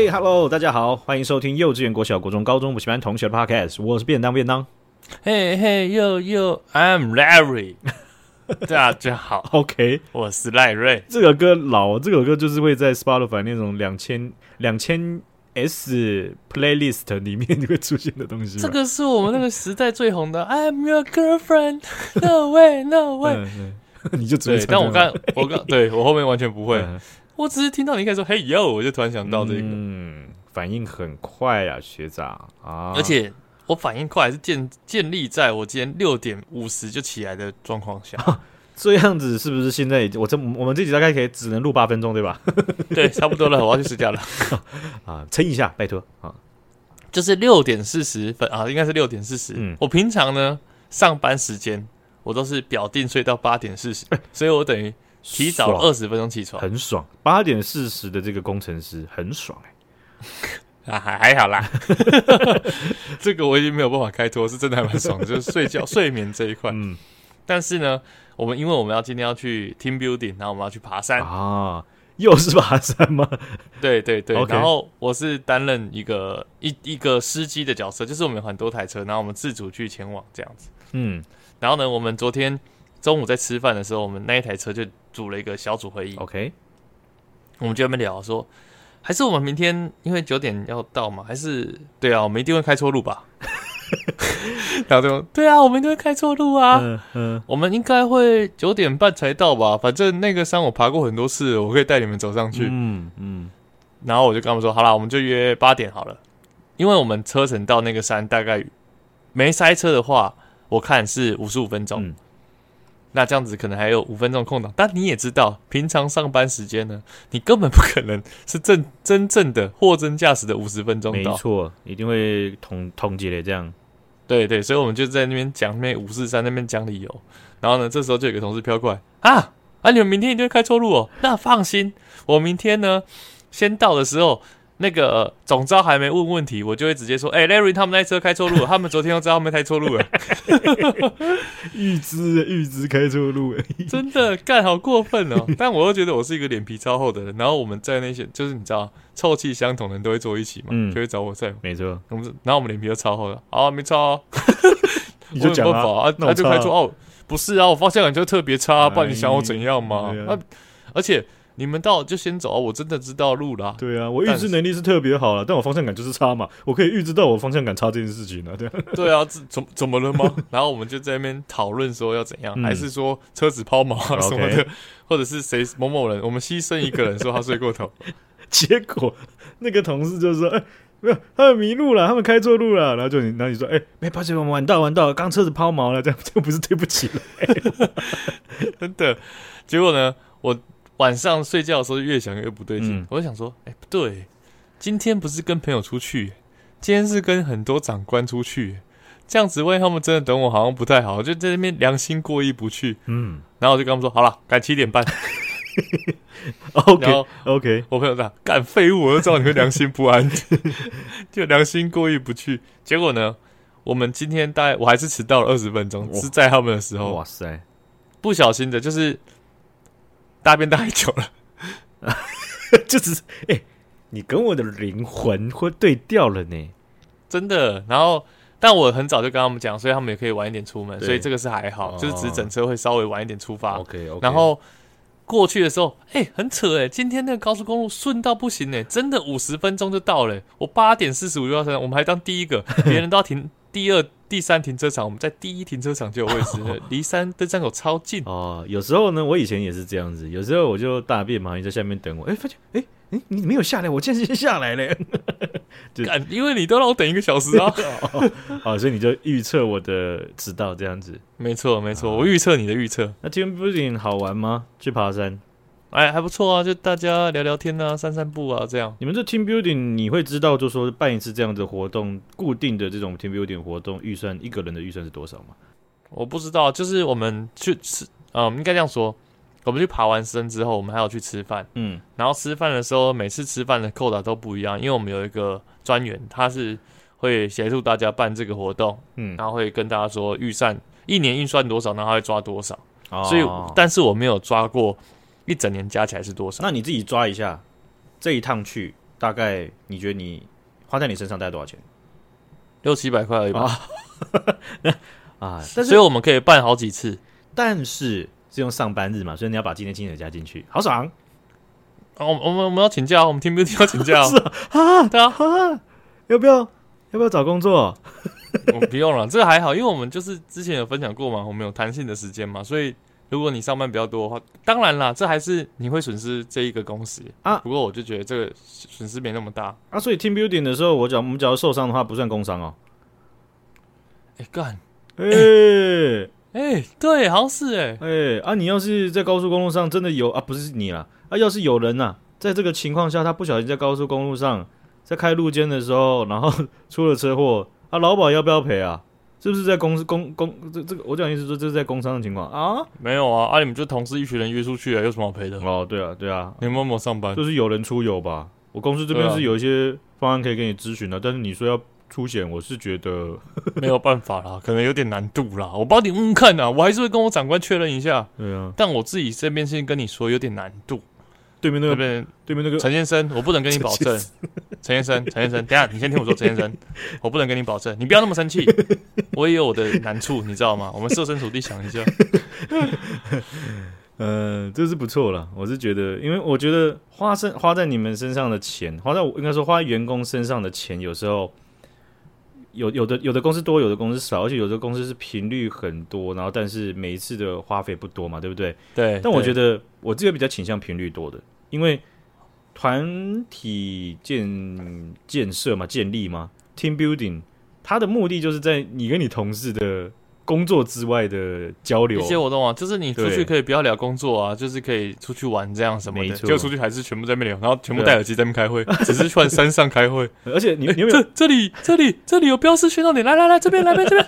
嘿、hey,，Hello，大家好，欢迎收听幼稚园、国小、国中、高中补习班同学的 Podcast，我是便当便当。嘿嘿，呦呦，I'm Larry。大家好，OK，我是赖瑞。这个歌老，这首歌就是会在 Spotify 那种两千两千 S playlist 里面会出现的东西。这个是我们那个时代最红的，I'm your girlfriend，No way，No way。嗯嗯、你就只会，但我刚我刚对我后面完全不会。嗯我只是听到你开始说“嘿哟”，我就突然想到这个，嗯，反应很快啊，学长啊！而且我反应快是建建立在我今天六点五十就起来的状况下，这样子是不是现在我这我们这集大概可以只能录八分钟对吧？对，差不多了，我要去睡觉了 啊，撑一下，拜托啊！就是六点四十分啊，应该是六点四十。嗯，我平常呢上班时间我都是表定睡到八点四十，所以我等于。提早二十分钟起床，很爽。八点四十的这个工程师很爽哎、欸，啊还还好啦，这个我已经没有办法开脱，是真的还蛮爽的，就是睡觉睡眠这一块。嗯，但是呢，我们因为我们要今天要去 team building，然后我们要去爬山啊，又是爬山吗？对对对，然后我是担任一个一一个司机的角色，就是我们有很多台车，然后我们自主去前往这样子。嗯，然后呢，我们昨天中午在吃饭的时候，我们那一台车就。组了一个小组会议，OK，我们就在那边聊说，还是我们明天因为九点要到嘛，还是对啊，我们一定会开错路吧？然后就对啊，我们一定会开错路啊，嗯嗯，我们应该会九点半才到吧？反正那个山我爬过很多次，我可以带你们走上去，嗯嗯。然后我就跟他们说，好啦，我们就约八点好了，因为我们车程到那个山大概没塞车的话，我看是五十五分钟。嗯那这样子可能还有五分钟空档，但你也知道，平常上班时间呢，你根本不可能是正真正的货真价实的五十分钟。没错，一定会统统计的这样。对对，所以我们就在那边讲那五四三那边讲理由，然后呢，这时候就有个同事飘过来啊啊，你们明天一定会开错路哦。那放心，我明天呢先到的时候。那个总招还没问问题，我就会直接说：“哎、欸、，Larry，他们那车开错路了，他们昨天又知道他们开错路了。”预知预知开错路，真的干好过分哦！但我又觉得我是一个脸皮超厚的人。然后我们在那些就是你知道臭气相同的人都会坐一起嘛，嗯、就会找我在。没错，我们然后我们脸皮又超厚的，啊，没错、哦，你就讲啊，啊他就开错哦，不是啊，我方向感就特别差，不然你想我怎样嘛？啊，而且。你们到就先走啊！我真的知道路啦。对啊，我预知能力是特别好了，但我方向感就是差嘛。我可以预知到我方向感差这件事情呢。对啊，对啊，怎怎么了吗？然后我们就在那边讨论说要怎样，嗯、还是说车子抛锚啊什么的.或者是谁某某人，我们牺牲一个人说他睡过头，结果那个同事就说：“哎、欸，没有，他们迷路了，他们开错路了。”然后就你，然后你说：“哎、欸，没抱歉，我们晚到晚到，刚车子抛锚了，这样就不是对不起了。欸 ”真的，结果呢，我。晚上睡觉的时候越想越不对劲，嗯、我就想说，哎、欸，不对，今天不是跟朋友出去，今天是跟很多长官出去，这样子万一他们真的等我，好像不太好，就在那边良心过意不去。嗯，然后我就跟他们说，好了，改七点半。OK OK，我朋友说，干废物，我就知道你会良心不安，就良心过意不去。结果呢，我们今天大概我还是迟到了二十分钟，是在他们的时候，哇塞，不小心的，就是。大便大太久了，就只是哎、欸，你跟我的灵魂会对调了呢，真的。然后，但我很早就跟他们讲，所以他们也可以晚一点出门，所以这个是还好，哦、就是只是整车会稍微晚一点出发。OK OK。然后过去的时候，哎、欸，很扯哎、欸，今天那个高速公路顺到不行哎、欸，真的五十分钟就到了、欸。我八点四十五就要上，我们还当第一个，别人都要停 第二。第三停车场，我们在第一停车场就有位置，离三登山口超近哦。有时候呢，我以前也是这样子，有时候我就大便嘛，你在下面等我，哎、欸，发现，哎、欸，哎，你没有下来，我竟然先下来了，就因为你都让我等一个小时啊，哦，所以你就预测我的迟到这样子，没错没错，我预测你的预测。那今天不仅好玩吗？去爬山。哎，还不错啊，就大家聊聊天啊，散散步啊，这样。你们这 team building 你会知道，就说办一次这样的活动，固定的这种 team building 活动预算，一个人的预算是多少吗？我不知道，就是我们去吃，嗯，应该这样说，我们去爬完山之后，我们还要去吃饭，嗯，然后吃饭的时候，每次吃饭的扣打都不一样，因为我们有一个专员，他是会协助大家办这个活动，嗯，然后会跟大家说预算一年预算多少，然后他会抓多少，哦、所以，但是我没有抓过。一整年加起来是多少？那你自己抓一下，这一趟去大概你觉得你花在你身上大概多少钱？六七百块而已吧。啊，但是所以我们可以办好几次，但是是用上班日嘛，所以你要把今天薪水加进去，好爽。啊、我我们我们要请假，我们 team building 要请假。是啊，啊，对啊，啊，要不要要不要找工作？我不用了，这个还好，因为我们就是之前有分享过嘛，我们有弹性的时间嘛，所以如果你上班比较多的话，当然啦，这还是你会损失这一个工时啊。不过我就觉得这个损失没那么大啊。所以 team building 的时候，我讲我们只要受伤的话，不算工伤哦。哎干，哎哎，对，好像是哎哎啊，你要是在高速公路上真的有啊，不是你啦啊，要是有人呐、啊，在这个情况下，他不小心在高速公路上在开路肩的时候，然后出了车祸。啊，劳保要不要赔啊？是不是在公司公公这这个？我讲意思说，这是在工伤的情况啊？没有啊，啊，你们就同事一群人约出去啊，有什么好赔的？哦，对啊，对啊，你们有没有上班？就是有人出游吧。我公司这边是有一些方案可以给你咨询的，啊、但是你说要出险，我是觉得 没有办法啦，可能有点难度啦。我帮你问问看啊，我还是会跟我长官确认一下。对啊，但我自己这边先跟你说，有点难度。对面那个，对面那个陈先生，我不能跟你保证。陈先生，陈先生，等下你先听我说，陈先生，我不能跟你保证，你不要那么生气，我也有我的难处，你知道吗？我们设身处地想一下。呃，这是不错了，我是觉得，因为我觉得花身花在你们身上的钱，花在我应该说花在员工身上的钱，有时候有有的有的公司多，有的公司少，而且有的公司是频率很多，然后但是每一次的花费不多嘛，对不对？对。但我觉得我这个比较倾向频率多的，因为。团体建建设嘛，建立嘛，team building，它的目的就是在你跟你同事的工作之外的交流，一些活动啊，就是你出去可以不要聊工作啊，就是可以出去玩这样什么的，结果出去还是全部在那边聊，然后全部戴耳机在那边开会，只是换山上开会，而且你你有没有？这这里这里这里有标识宣传点，来来来这边来这边，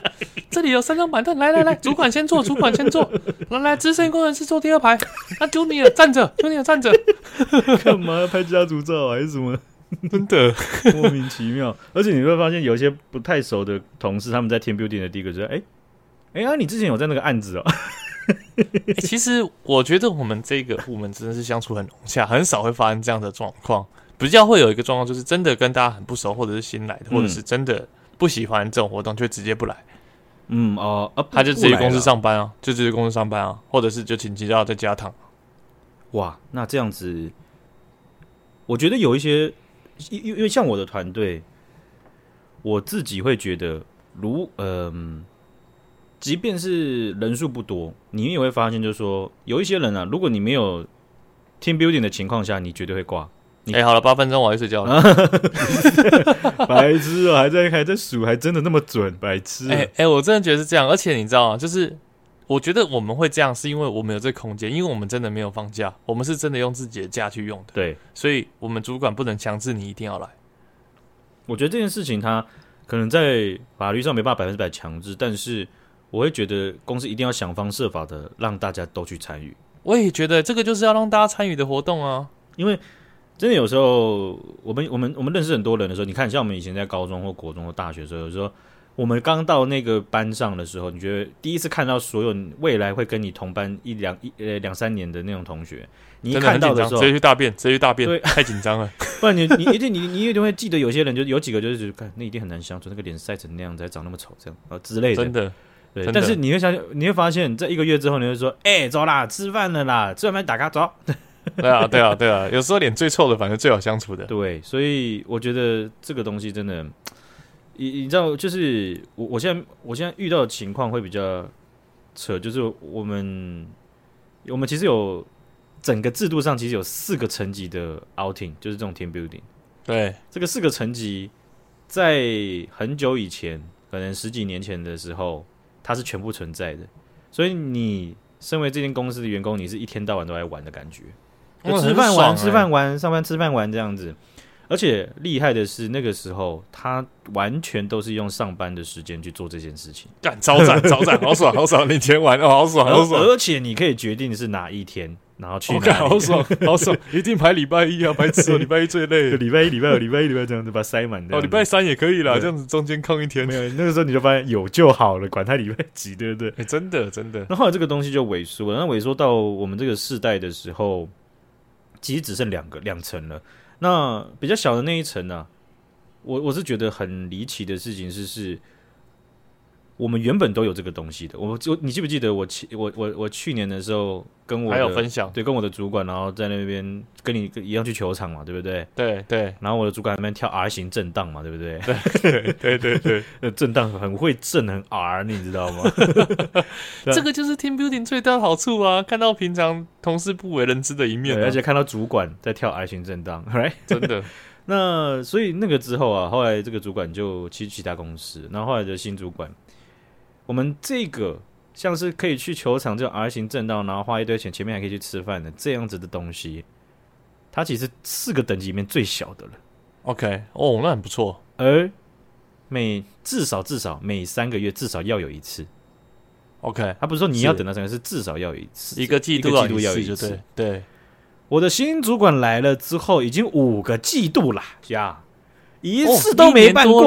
这里有三张板凳，来来来，主管先坐，主管先坐，来来资深工程师坐第二排，那 Junior 站着，Junior 站着，干嘛要拍家族照还是什么？真的莫名其妙，而且你会发现有一些不太熟的同事，他们在 team building 的第一个就是，哎，哎啊，你之前有在那个案子哦。欸、其实我觉得我们这个部门真的是相处很融洽，很少会发生这样的状况。比较会有一个状况，就是真的跟大家很不熟，或者是新来的，或者是真的不喜欢这种活动，就直接不来。嗯哦、呃，他就自己公司上班啊，就自己公司上班啊，或者是就请假要在家躺。哇，那这样子，我觉得有一些。因因为像我的团队，我自己会觉得，如嗯、呃，即便是人数不多，你也会发现，就是说有一些人啊，如果你没有 team building 的情况下，你绝对会挂。哎、欸，好了，八分钟我要睡觉了。白痴哦、喔，还在还在数，还真的那么准，白痴。哎、欸、哎、欸，我真的觉得是这样，而且你知道吗？就是。我觉得我们会这样，是因为我们有这空间，因为我们真的没有放假，我们是真的用自己的假去用的。对，所以我们主管不能强制你一定要来。我觉得这件事情，它可能在法律上没办法百分之百强制，但是我会觉得公司一定要想方设法的让大家都去参与。我也觉得这个就是要让大家参与的活动啊，因为真的有时候我们我们我们认识很多人的时候，你看像我们以前在高中或国中或大学的时候，有时候。我们刚到那个班上的时候，你觉得第一次看到所有未来会跟你同班一两一呃两三年的那种同学，你一看到的时候直接去大便，直接去大便，对，太紧张了。不然你你一定你你一定会记得有些人就有几个就是看那一定很难相处，那个脸晒成那样子，还长那么丑这样啊之类的。真的，对。但是你会想，你会发现在一个月之后，你会说，哎、欸，走啦，吃饭了啦，吃完饭打卡走。对啊，对啊，对啊。有时候脸最臭的，反正最好相处的。对，所以我觉得这个东西真的。你你知道，就是我我现在我现在遇到的情况会比较扯，就是我们我们其实有整个制度上其实有四个层级的 outing，就是这种 team building。对，这个四个层级在很久以前，可能十几年前的时候，它是全部存在的。所以你身为这间公司的员工，你是一天到晚都在玩的感觉，就吃饭玩、吃饭玩、上班吃饭玩这样子。而且厉害的是，那个时候他完全都是用上班的时间去做这件事情，干超赞 超赞，好爽好爽！你前玩哦，好爽好爽！而且你可以决定是哪一天，然后去哪里，okay, 好爽 好爽！一定排礼拜一啊，排次 礼拜一最累，礼拜一礼拜二礼拜一礼拜这样子把它塞满的。哦，礼拜三也可以啦，这样子中间空一天。没有，那个时候你就发现有就好了，管他礼拜几，对不对？欸、真的真的。那后来这个东西就萎缩了，那萎缩到我们这个世代的时候。其实只剩两个两层了。那比较小的那一层呢、我我是觉得很离奇的事情是是。我们原本都有这个东西的，我就你记不记得我去我我我去年的时候跟我还有分享，对，跟我的主管，然后在那边跟你一样去球场嘛，对不对？对对。然后我的主管在那边跳 R 型震荡嘛，对不对？对对对对，那震荡很会震，很 R，你知道吗？这个就是 team building 最大的好处啊！看到平常同事不为人知的一面，而且看到主管在跳 R 型震荡，right？真的。那所以那个之后啊，后来这个主管就去其他公司，然后后来的新主管。我们这个像是可以去球场这种 R 型正道，然后花一堆钱，前面还可以去吃饭的这样子的东西，它其实四个等级里面最小的了。OK，哦，那很不错。而每至少至少每三个月至少要有一次。OK，他不是说你要等到三个月，是至少要有一次，一个季度季度要有一次。对，我的新主管来了之后，已经五个季度了，呀，一次都没办过，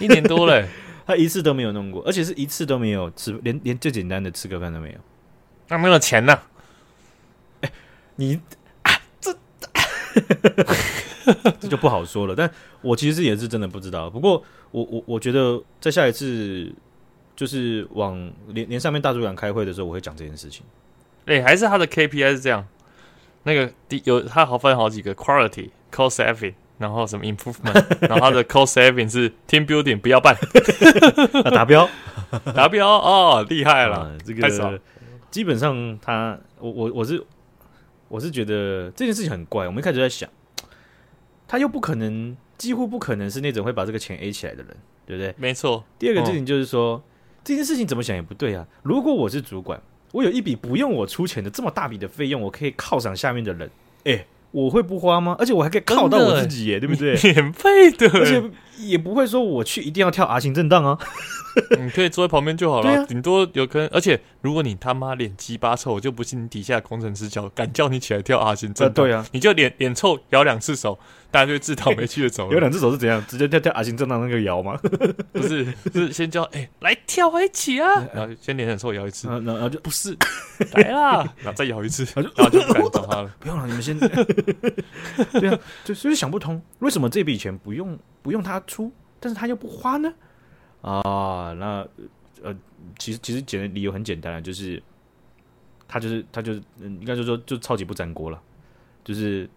一年多了。他一次都没有弄过，而且是一次都没有吃，连连最简单的吃个饭都没有。那没有钱呢？哎，你啊，这 这就不好说了。但我其实也是真的不知道。不过我我我觉得在下一次就是往连连上面大主管开会的时候，我会讲这件事情。哎，还是他的 KPI 是这样，那个第有他好分好几个 quality cost saving。然后什么 improvement，然后他的 cost saving 是 team building 不要办，达标 达标哦，厉害了，啊、这个基本上他我我我是我是觉得这件事情很怪，我们一开始在想，他又不可能，几乎不可能是那种会把这个钱 A 起来的人，对不对？没错。第二个事情就是说，嗯、这件事情怎么想也不对啊。如果我是主管，我有一笔不用我出钱的这么大笔的费用，我可以犒赏下面的人，哎。我会不花吗？而且我还可以犒到我自己耶，对不对？免费的，而且也不会说我去一定要跳 R 型震荡啊。你可以坐在旁边就好了，顶、啊、多有可能。而且如果你他妈脸鸡巴臭，我就不信你底下工程师叫敢叫你起来跳 R 型震荡、呃。对啊，你就脸脸臭摇两次手，大家就自讨没趣的走了。摇两只手是怎样？直接跳跳阿星，正当那个摇吗？不是，是先叫哎、欸、来跳一起啊，然后先脸很臭摇一次，然后就不是 来啦，然后再摇一次，然后就不敢找他了。不用了，你们先。对啊，就所以想不通，为什么这笔钱不用不用他出，但是他又不花呢？啊，那呃，其实其实简理由很简单，就是他就是他就是嗯，应该就说就超级不粘锅了，就是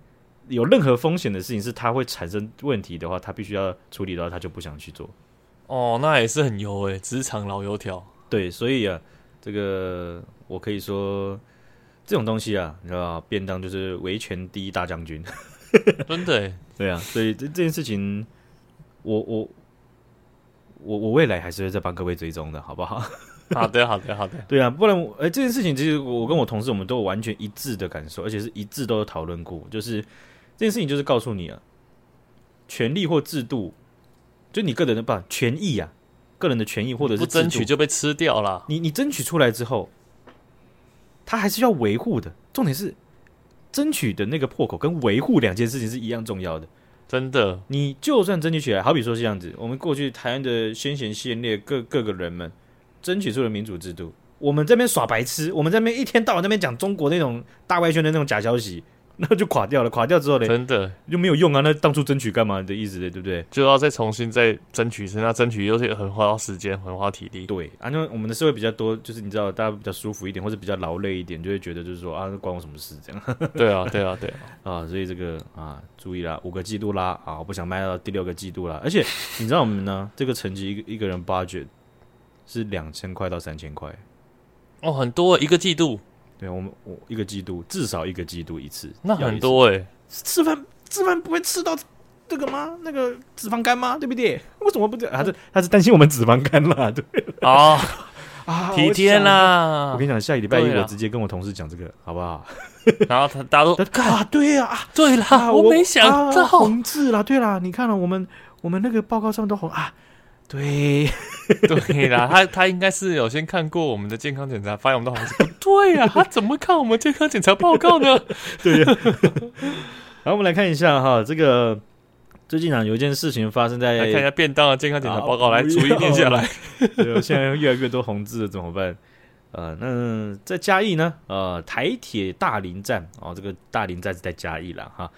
有任何风险的事情是他会产生问题的话，他必须要处理的话，他就不想去做。哦，那也是很油诶，职场老油条。对，所以啊，这个我可以说这种东西啊，你知道，便当就是维权第一大将军，真的诶，对啊，所以这这件事情，我我。我我未来还是会再帮各位追踪的，好不好？好的，好的，好的。对啊，不然哎、欸，这件事情其实我跟我同事我们都有完全一致的感受，而且是一致都有讨论过。就是这件事情，就是告诉你啊，权利或制度，就你个人的吧权益啊，个人的权益或者是不争取就被吃掉了。你你争取出来之后，他还是要维护的。重点是争取的那个破口跟维护两件事情是一样重要的。真的，你就算争取起来，好比说这样子，我们过去台湾的先贤先烈各各个人们争取出了民主制度，我们这边耍白痴，我们这边一天到晚那边讲中国那种大外宣的那种假消息。那就垮掉了，垮掉之后呢？真的就没有用啊！那当初争取干嘛的意思呢？对不对？就要再重新再争取一次，那争取又是很花时间、很花体力。对啊，因为我们的社会比较多，就是你知道，大家比较舒服一点，或者比较劳累一点，就会觉得就是说啊，关我什么事？这样。对啊，对啊，对啊，啊，所以这个啊，注意啦，五个季度啦啊，我不想卖到第六个季度啦。而且你知道我们呢，这个成绩一个一个人 budget 是两千块到三千块哦，很多一个季度。对，我们我一个季度至少一个季度一次，那很多哎、欸。吃饭吃饭不会吃到这个吗？那个脂肪肝吗？对不对？为什么不这样？他是他是担心我们脂肪肝啦，对啊 啊，体贴啦！我跟你讲，下个礼拜一我直接跟我同事讲这个，好不好？然后他大家都啊，对呀，对啦，我没想到红字啦，对啦，你看了我们我们那个报告上都红啊。对，对啦，他他应该是有先看过我们的健康检查，发现我们的好像不对呀、啊，他怎么看我们健康检查报告呢？对呀。好，我们来看一下哈，这个最近啊有一件事情发生在，来看一下便当的健康检查报告，来逐一念下来。对，现在越来越多红字了，怎么办？呃，那在嘉义呢，呃，台铁大林站哦，这个大林站是在嘉义了哈。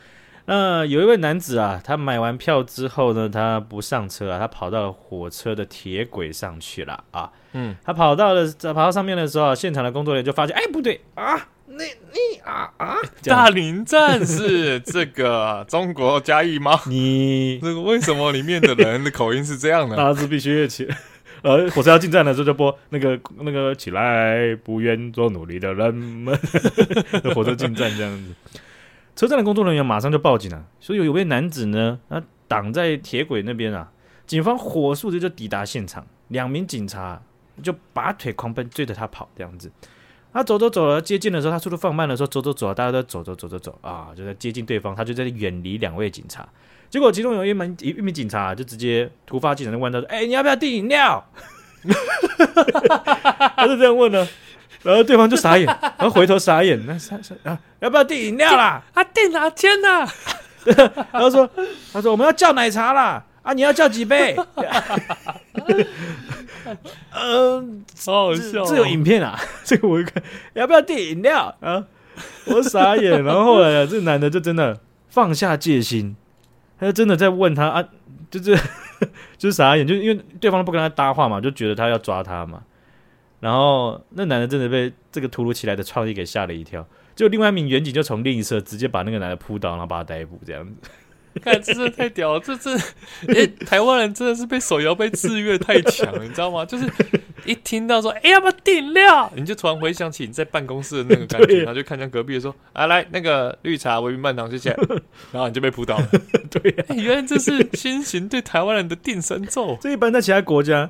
那有一位男子啊，他买完票之后呢，他不上车啊，他跑到火车的铁轨上去了啊。嗯，他跑到了，跑到上面的时候，现场的工作人员就发现，哎，不对啊，你你啊啊，大林站是这个中国嘉义吗？你这个为什么里面的人的口音是这样的？他是必须起。呃，火车要进站的时候就播那个那个起来，不愿做努力的人们。火车进站这样子，车站的工作人员马上就报警了，所以有位男子呢，他挡在铁轨那边啊，警方火速的就抵达现场，两名警察就拔腿狂奔，追着他跑，这样子。他走走走了，接近的时候，他速度放慢的时候，走走走，大家都走走走走走啊，就在接近对方，他就在远离两位警察。结果其中有一名一名警察就直接突发奇想的问他说：“哎、你要不要订饮料？” 他就这样问呢，然后对方就傻眼，然后回头傻眼，那傻傻啊，要不要订饮料啦？啊，订哪天呢？然后说：“他说我们要叫奶茶啦，啊，你要叫几杯？”嗯，好好笑、哦，这有影片啊，这个我一看，要不要订饮料啊？我傻眼，然后后来啊，这个男的就真的放下戒心。他就真的在问他啊，就是就是傻眼，就因为对方不跟他搭话嘛，就觉得他要抓他嘛。然后那男的真的被这个突如其来的创意给吓了一跳，就另外一名远警就从另一侧直接把那个男的扑倒，然后把他逮捕，这样子。看，这真的太屌了！这这，哎、欸，台湾人真的是被手摇被制约太强了，你知道吗？就是一听到说，哎、欸，要不要订料？你就突然回想起你在办公室的那个感觉，然后就看向隔壁说，啊，来那个绿茶微冰半糖，谢谢。然后你就被扑倒了。对、啊欸，原来这是新型对台湾人的定身咒。这一般在其他国家。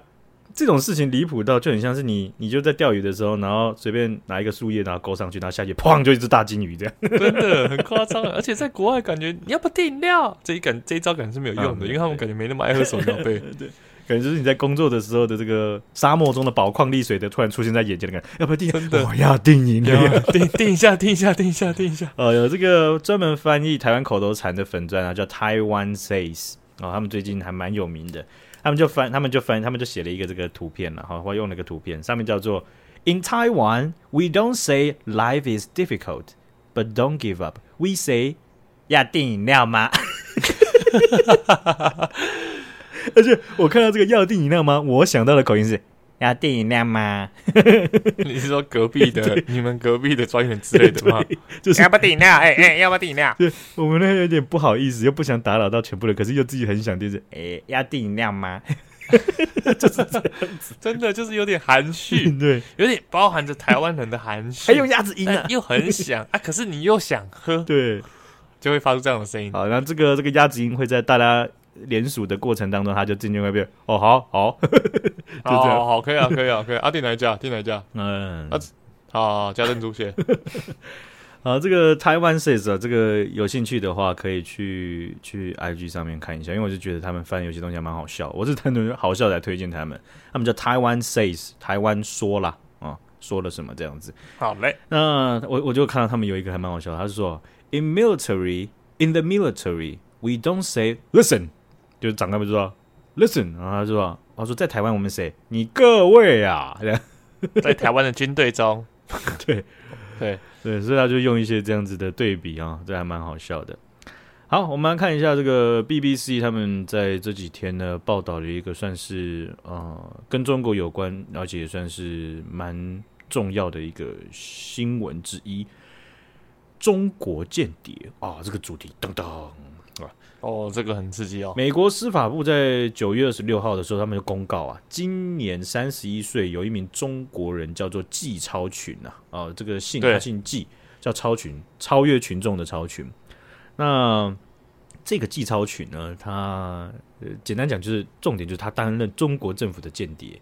这种事情离谱到就很像是你，你就在钓鱼的时候，然后随便拿一个树叶，然后勾上去，然后下去，砰，就一只大金鱼这样，真的很夸张。而且在国外，感觉你要不订饮料，这一感 这一招感觉是没有用的，嗯、因为他们感觉没那么爱喝手摇杯。对，感觉就是你在工作的时候的这个沙漠中的宝矿力水的突然出现在眼前的感觉，要不要订？真的，我要订饮料，订订一下，订一下，订一下，订一下。呃，有这个专门翻译台湾口头禅的粉钻啊，叫 Taiwan Says，哦，他们最近还蛮有名的。他们就翻，他们就翻，他们就写了一个这个图片了，哈，我用了个图片，上面叫做 “In Taiwan, we don't say life is difficult, but don't give up. We say 要订饮料吗？” 而且我看到这个要订饮料吗？我想到的口音是。要订饮料吗？你是说隔壁的 你们隔壁的专员之类的吗？就是要不要订饮料？哎、欸、哎、欸，要不要订饮料？对，我们那有点不好意思，又不想打扰到全部人，可是又自己很想订，是哎，要订饮料吗？就是这样子，真的就是有点含蓄，对，有点包含着台湾人的含蓄，还有鸭子音啊，又很想啊，可是你又想喝，对，就会发出这样的声音。好，然后这个这个鸭子音会在大家。连署的过程当中，他就渐渐会变哦，好好，就这样，好，好，可以啊，可以啊，可以啊，订哪一家？订哪一家？嗯，啊，好，加珍珠蟹。啊，这个台湾 says 啊，这个有兴趣的话，可以去去 IG 上面看一下，因为我就觉得他们翻有些东西还蛮好笑，我是单纯好笑来推荐他们。他们叫台湾 says，台湾说啦，啊，说了什么这样子？好嘞，那我我就看到他们有一个还蛮好笑，他是说，in military，in the military，we don't say listen。就长官不知道，listen，然后他说，他说在台湾我们谁？你各位啊，在台湾的军队中，对对对，所以他就用一些这样子的对比啊，这还蛮好笑的。好，我们来看一下这个 BBC 他们在这几天呢报道了一个算是呃跟中国有关，而且也算是蛮重要的一个新闻之一——中国间谍啊，这个主题噔噔。哦，这个很刺激哦！美国司法部在九月二十六号的时候，他们就公告啊，今年三十一岁有一名中国人叫做季超群啊，啊，这个姓他姓季，叫超群，超越群众的超群。那这个季超群呢，他呃，简单讲就是重点就是他担任中国政府的间谍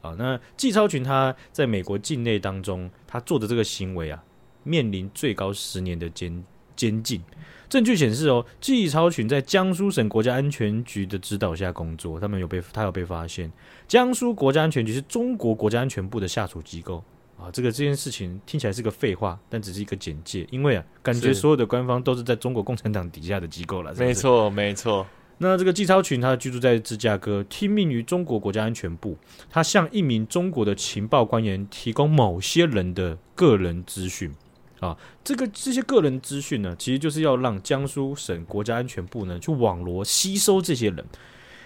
啊。那季超群他在美国境内当中，他做的这个行为啊，面临最高十年的监监禁。证据显示，哦，季超群在江苏省国家安全局的指导下工作，他们有被他有被发现。江苏国家安全局是中国国家安全部的下属机构啊。这个这件事情听起来是个废话，但只是一个简介，因为啊，感觉所有的官方都是在中国共产党底下的机构了。没错，没错。那这个季超群他居住在芝加哥，听命于中国国家安全部，他向一名中国的情报官员提供某些人的个人资讯啊，这个这些个人资讯呢，其实就是要让江苏省国家安全部呢去网罗吸收这些人。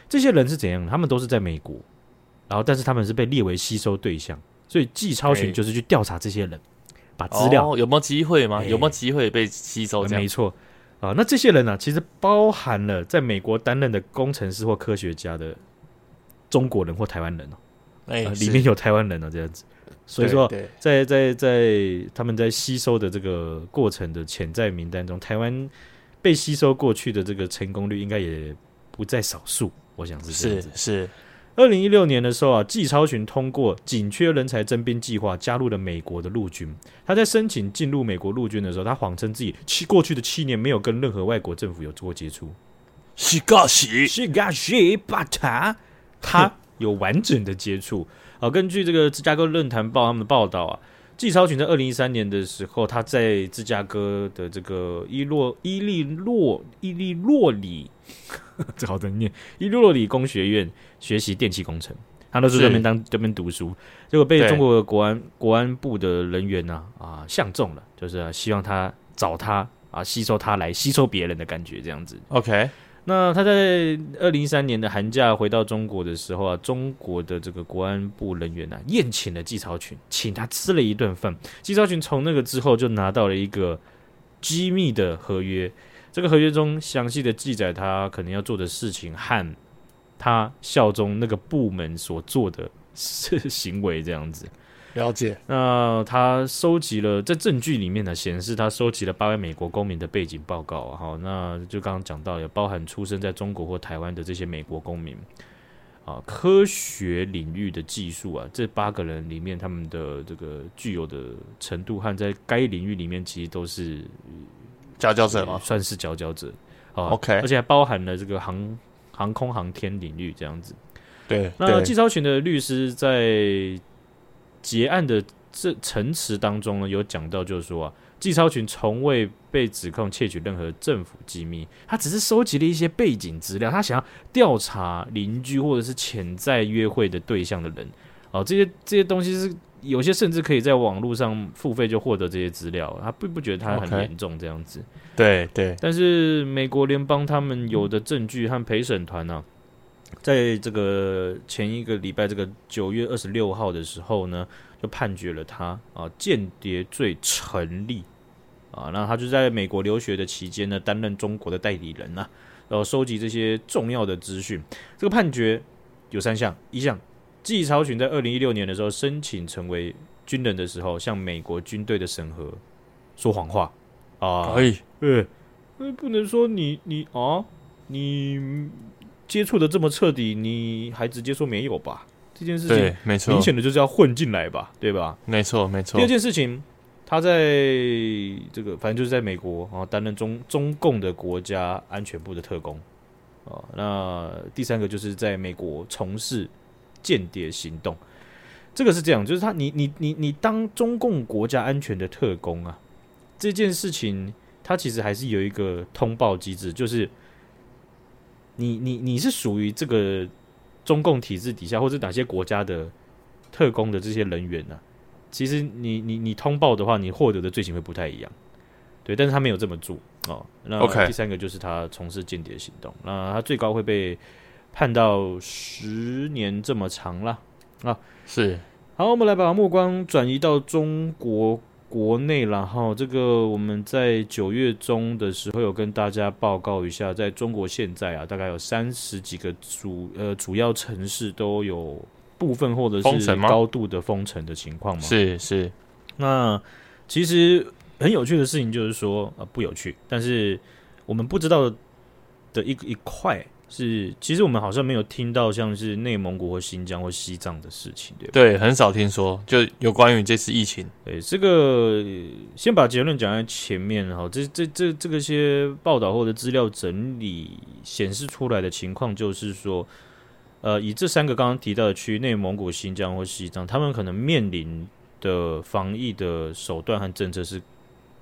这些人是怎样？他们都是在美国，然后但是他们是被列为吸收对象，所以纪超群就是去调查这些人，欸、把资料、哦、有没有机会吗？欸、有没有机会被吸收？没错。啊，那这些人呢、啊，其实包含了在美国担任的工程师或科学家的中国人或台湾人哦，哎、呃，里面有台湾人哦，这样子。所以说，在在在他们在吸收的这个过程的潜在名单中，台湾被吸收过去的这个成功率应该也不在少数。我想是这样子。是是。二零一六年的时候啊，季超群通过紧缺人才征兵计划，加入了美国的陆军。他在申请进入美国陆军的时候，他谎称自己七过去的七年没有跟任何外国政府有做过接触。是个是是个是，but 他他有完整的接触。啊，根据这个芝加哥论坛报他们的报道啊，季超群在二零一三年的时候，他在芝加哥的这个伊洛伊利洛伊利洛里。这好难念，伊利诺里工学院学习电气工程，他都是在那边当这边读书，结果被中国的国安国安部的人员呢啊相中了，就是、啊、希望他找他啊吸收他来吸收别人的感觉这样子。OK，那他在二零一三年的寒假回到中国的时候啊，中国的这个国安部人员呢、啊、宴请了季超群，请他吃了一顿饭。季超群从那个之后就拿到了一个机密的合约。这个合约中详细的记载他可能要做的事情和他效忠那个部门所做的事 行为这样子。了解。那他收集了在证据里面呢，显示他收集了八位美国公民的背景报告。好，那就刚刚讲到，也包含出生在中国或台湾的这些美国公民啊，科学领域的技术啊，这八个人里面他们的这个具有的程度和在该领域里面其实都是。佼佼者吗？算是佼佼者啊。OK，而且还包含了这个航航空航天领域这样子。对，那季超群的律师在结案的这陈词当中呢，有讲到，就是说啊，纪超群从未被指控窃取任何政府机密，他只是收集了一些背景资料，他想要调查邻居或者是潜在约会的对象的人。哦，这些这些东西是。有些甚至可以在网络上付费就获得这些资料，他并不觉得他很严重这样子。Okay. 对对，但是美国联邦他们有的证据和陪审团呢，在这个前一个礼拜，这个九月二十六号的时候呢，就判决了他啊间谍罪成立啊。那他就在美国留学的期间呢，担任中国的代理人呐，然后收集这些重要的资讯。这个判决有三项，一项。季超群在二零一六年的时候申请成为军人的时候，向美国军队的审核说谎话啊，可以，呃，不能说你你啊，你接触的这么彻底，你还直接说没有吧？这件事情没错，明显的就是要混进来吧，对吧？没错，没错。第二件事情，他在这个反正就是在美国啊，担任中中共的国家安全部的特工啊。那第三个就是在美国从事。间谍行动，这个是这样，就是他，你你你你当中共国家安全的特工啊，这件事情，他其实还是有一个通报机制，就是你你你是属于这个中共体制底下，或者哪些国家的特工的这些人员呢、啊？其实你你你通报的话，你获得的罪行会不太一样，对，但是他没有这么做哦。那第三个就是他从事间谍行动那他最高会被。判到十年这么长了啊！是，好，我们来把目光转移到中国国内，然后这个我们在九月中的时候有跟大家报告一下，在中国现在啊，大概有三十几个主呃主要城市都有部分或者是高度的封城的情况嘛？是是。那其实很有趣的事情就是说呃，不有趣，但是我们不知道的一一块。是，其实我们好像没有听到像是内蒙古或新疆或西藏的事情，对吧？对，很少听说，就有关于这次疫情。对，这个先把结论讲在前面哈。这这这这个些报道或者资料整理显示出来的情况，就是说，呃，以这三个刚刚提到的区域，内蒙古、新疆或西藏，他们可能面临的防疫的手段和政策是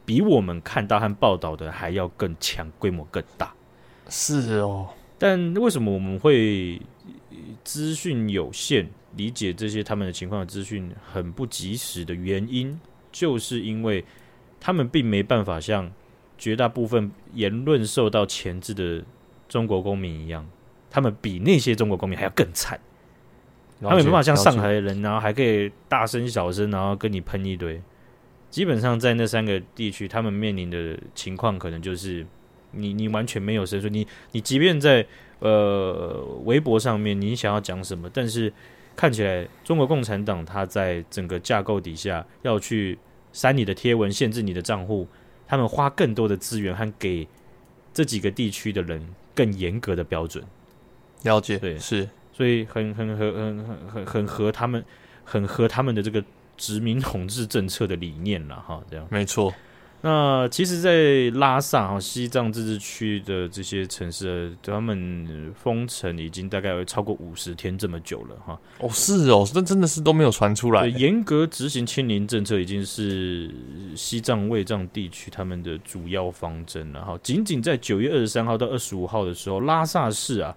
比我们看到和报道的还要更强，规模更大。是哦。但为什么我们会资讯有限，理解这些他们的情况的资讯很不及时的原因，就是因为他们并没办法像绝大部分言论受到钳制的中国公民一样，他们比那些中国公民还要更惨。他们没办法像上海的人，然后还可以大声小声，然后跟你喷一堆。基本上在那三个地区，他们面临的情况可能就是你你完全没有声说，你你即便在呃微博上面，你想要讲什么，但是看起来中国共产党他在整个架构底下要去删你的贴文，限制你的账户，他们花更多的资源和给这几个地区的人更严格的标准。了解，对，是。所以很很很很很很很合他们，很合他们的这个殖民统治政策的理念了哈，这样没错。那其实，在拉萨哈西藏自治区的这些城市，他们封城已经大概有超过五十天这么久了哈。哦，是哦，这真的是都没有传出来。严格执行清零政策已经是西藏卫藏地区他们的主要方针了哈。仅仅在九月二十三号到二十五号的时候，拉萨市啊。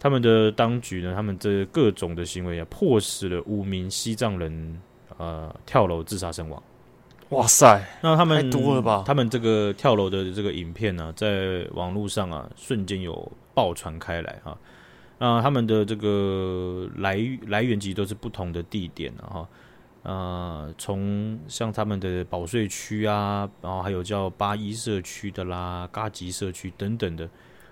他们的当局呢，他们这各种的行为啊，迫使了五名西藏人呃跳楼自杀身亡。哇塞，那他们太多了吧？他们这个跳楼的这个影片呢、啊，在网络上啊，瞬间有爆传开来哈。那他们的这个来来源其实都是不同的地点啊哈。呃，从像他们的保税区啊，然后还有叫八一社区的啦、嘎吉社区等等的。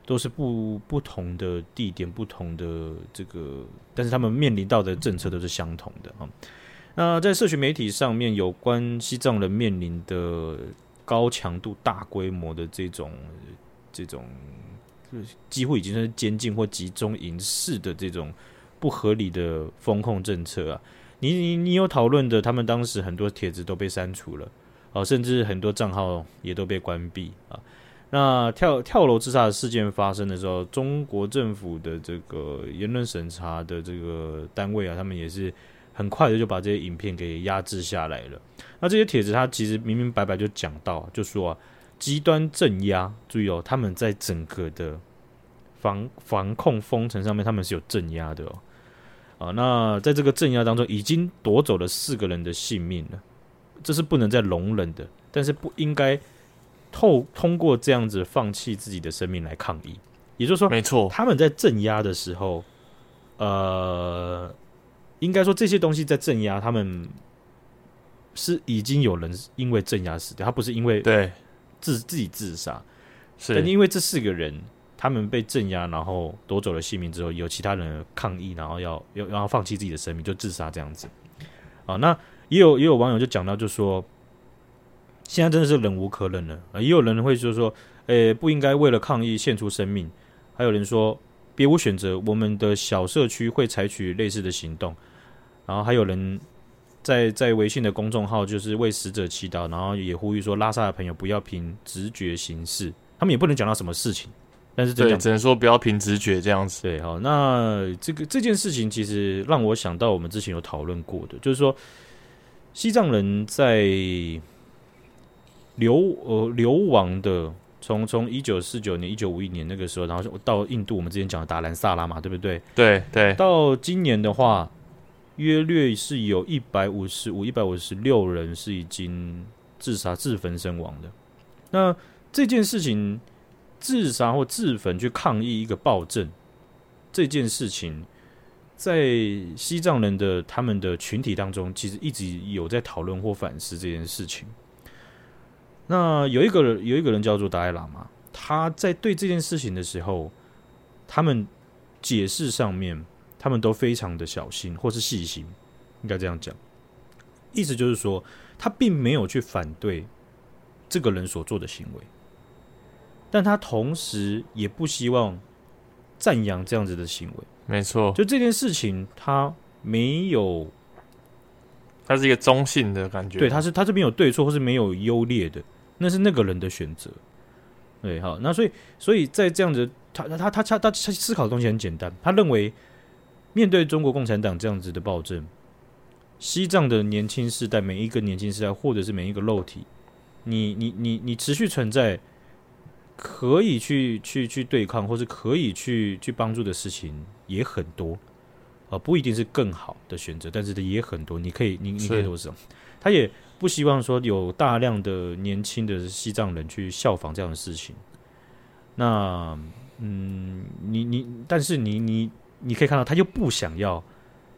都是不不同的地点，不同的这个，但是他们面临到的政策都是相同的啊。那在社群媒体上面，有关西藏人面临的高强度、大规模的这种这种，几乎已经是监禁或集中营式的这种不合理的封控政策啊。你你你有讨论的，他们当时很多帖子都被删除了啊，甚至很多账号也都被关闭啊。那跳跳楼自杀的事件发生的时候，中国政府的这个言论审查的这个单位啊，他们也是很快的就把这些影片给压制下来了。那这些帖子，它其实明明白白就讲到，就说啊，极端镇压，注意哦，他们在整个的防防控封城上面，他们是有镇压的哦。啊，那在这个镇压当中，已经夺走了四个人的性命了，这是不能再容忍的，但是不应该。透通过这样子放弃自己的生命来抗议，也就是说，没错，他们在镇压的时候，呃，应该说这些东西在镇压，他们是已经有人因为镇压死掉，他不是因为对自自己自杀，是但因为这四个人他们被镇压，然后夺走了性命之后，有其他人抗议，然后要要然后放弃自己的生命，就自杀这样子。啊，那也有也有网友就讲到，就说。现在真的是忍无可忍了啊！也有人会就说，诶、欸，不应该为了抗议献出生命。还有人说，别无选择，我们的小社区会采取类似的行动。然后还有人在在微信的公众号，就是为死者祈祷，然后也呼吁说，拉萨的朋友不要凭直觉行事。他们也不能讲到什么事情，但是对，只能说不要凭直觉这样子。对，好，那这个这件事情其实让我想到我们之前有讨论过的，就是说西藏人在。流呃流亡的，从从一九四九年、一九五一年那个时候，然后到印度，我们之前讲的达兰萨拉嘛，对不对？对对。到今年的话，约略是有一百五十五、一百五十六人是已经自杀自焚身亡的。那这件事情，自杀或自焚去抗议一个暴政，这件事情，在西藏人的他们的群体当中，其实一直有在讨论或反思这件事情。那有一个人，有一个人叫做达赖喇嘛，他在对这件事情的时候，他们解释上面，他们都非常的小心或是细心，应该这样讲。意思就是说，他并没有去反对这个人所做的行为，但他同时也不希望赞扬这样子的行为。没错，就这件事情，他没有，他是一个中性的感觉。对，他是他这边有对错，或是没有优劣的。那是那个人的选择，对，好，那所以，所以在这样子，他他他他他他思考的东西很简单，他认为面对中国共产党这样子的暴政，西藏的年轻世代，每一个年轻世代，或者是每一个肉体，你你你你持续存在，可以去去去对抗，或是可以去去帮助的事情也很多，啊、呃，不一定是更好的选择，但是也很多。你可以，你你可以做什么？他也不希望说有大量的年轻的西藏人去效仿这样的事情。那，嗯，你你，但是你你你可以看到，他又不想要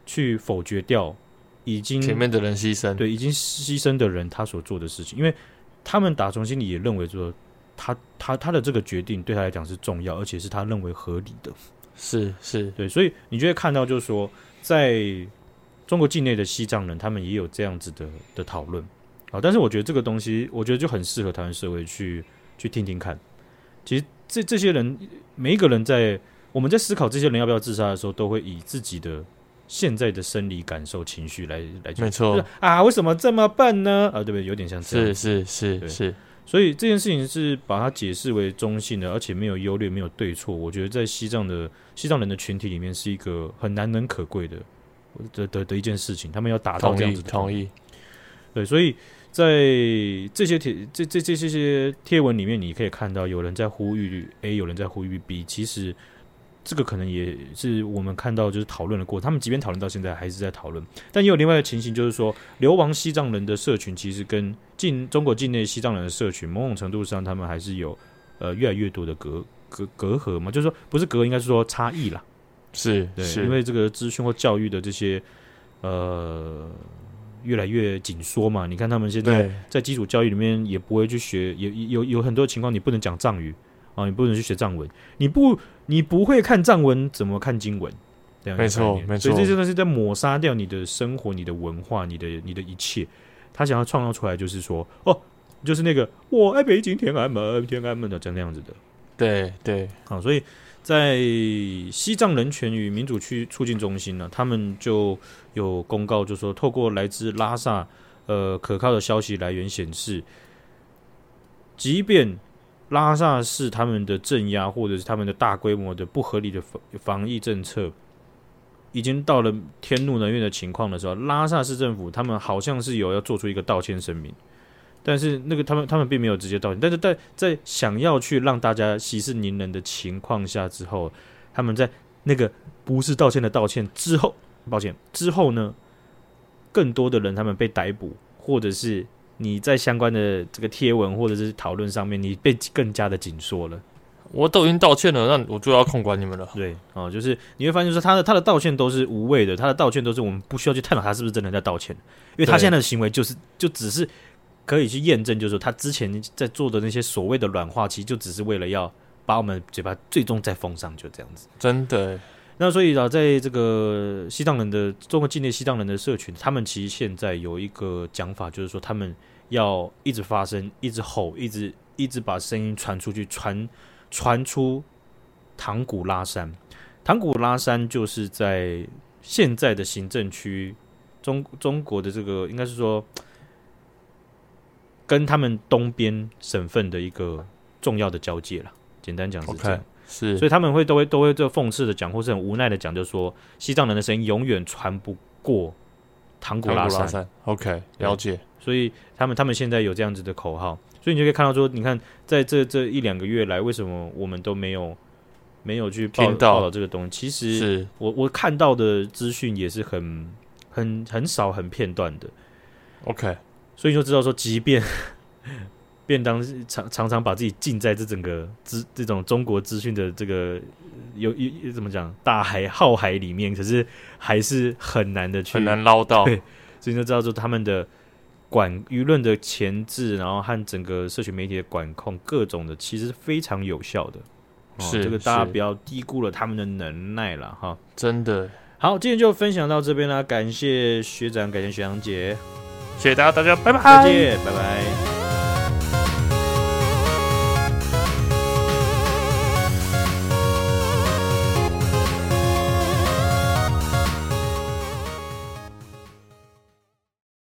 去否决掉已经前面的人牺牲，对，已经牺牲的人他所做的事情，因为他们打从心里也认为说。他他他的这个决定对他来讲是重要，而且是他认为合理的，是是对，所以你就会看到，就是说，在中国境内的西藏人，他们也有这样子的的讨论啊。但是我觉得这个东西，我觉得就很适合台湾社会去去听听看。其实这这些人，每一个人在我们在思考这些人要不要自杀的时候，都会以自己的现在的生理感受、情绪来来没错啊，为什么这么笨呢？啊，对不对？有点像这样，是是是是。是所以这件事情是把它解释为中性的，而且没有优劣，没有对错。我觉得在西藏的西藏人的群体里面，是一个很难能可贵的的的的一件事情。他们要达到这样子的同意，同意。对，所以在这些贴这这这些贴文里面，你可以看到有人在呼吁 A，有人在呼吁 B。其实。这个可能也是我们看到，就是讨论的过，他们即便讨论到现在还是在讨论。但也有另外一个情形，就是说流亡西藏人的社群其实跟境中国境内西藏人的社群，某种程度上他们还是有呃越来越多的隔隔隔阂嘛，就是说不是隔，应该是说差异啦。是对，是因为这个资讯或教育的这些呃越来越紧缩嘛。你看他们现在在基础教育里面也不会去学，也有有很多情况你不能讲藏语。啊，你不能去学藏文，你不，你不会看藏文，怎么看经文？这样没错，没错。所以这真的是在抹杀掉你的生活、你的文化、你的、你的一切。他想要创造出来，就是说，哦，就是那个我爱北京天安门，天安门的这样子的。对对，好，所以在西藏人权与民主区促进中心呢，他们就有公告，就说透过来自拉萨呃可靠的消息来源显示，即便拉萨市他们的镇压，或者是他们的大规模的不合理的防防疫政策，已经到了天怒人怨的情况的时候，拉萨市政府他们好像是有要做出一个道歉声明，但是那个他们他们并没有直接道歉，但是在在想要去让大家息事宁人的情况下之后，他们在那个不是道歉的道歉之后，抱歉之后呢，更多的人他们被逮捕，或者是。你在相关的这个贴文或者是讨论上面，你被更加的紧缩了。我都已经道歉了，那我就要控管你们了。对，哦，就是你会发现，就是他的他的道歉都是无谓的，他的道歉都是我们不需要去探讨他是不是真的在道歉，因为他现在的行为就是就只是可以去验证，就是说他之前在做的那些所谓的软化，其实就只是为了要把我们嘴巴最终再封上，就这样子。真的。那所以啊，在这个西藏人的中国境内西藏人的社群，他们其实现在有一个讲法，就是说他们。要一直发声，一直吼，一直一直把声音传出去，传传出唐古拉山。唐古拉山就是在现在的行政区中中国的这个，应该是说跟他们东边省份的一个重要的交界了。简单讲是这样，okay, 是，所以他们会都会都会这讽刺的讲，或是很无奈的讲，就是说西藏人的声音永远传不过唐古拉山。山 OK，了解。所以他们他们现在有这样子的口号，所以你就可以看到说，你看在这这一两个月来，为什么我们都没有没有去报报道这个东西？其实我我看到的资讯也是很很很少很片段的。OK，所以就知道说，即便 便当常常常把自己浸在这整个资这种中国资讯的这个有有怎么讲大海浩海里面，可是还是很难的去很难捞到。对，所以就知道说他们的。管舆论的前置，然后和整个社群媒体的管控，各种的其实是非常有效的。是、哦、这个大家不要低估了他们的能耐了哈。真的好，今天就分享到这边啦，感谢学长，感谢学长姐，谢谢大家，大家拜拜，再见，拜拜。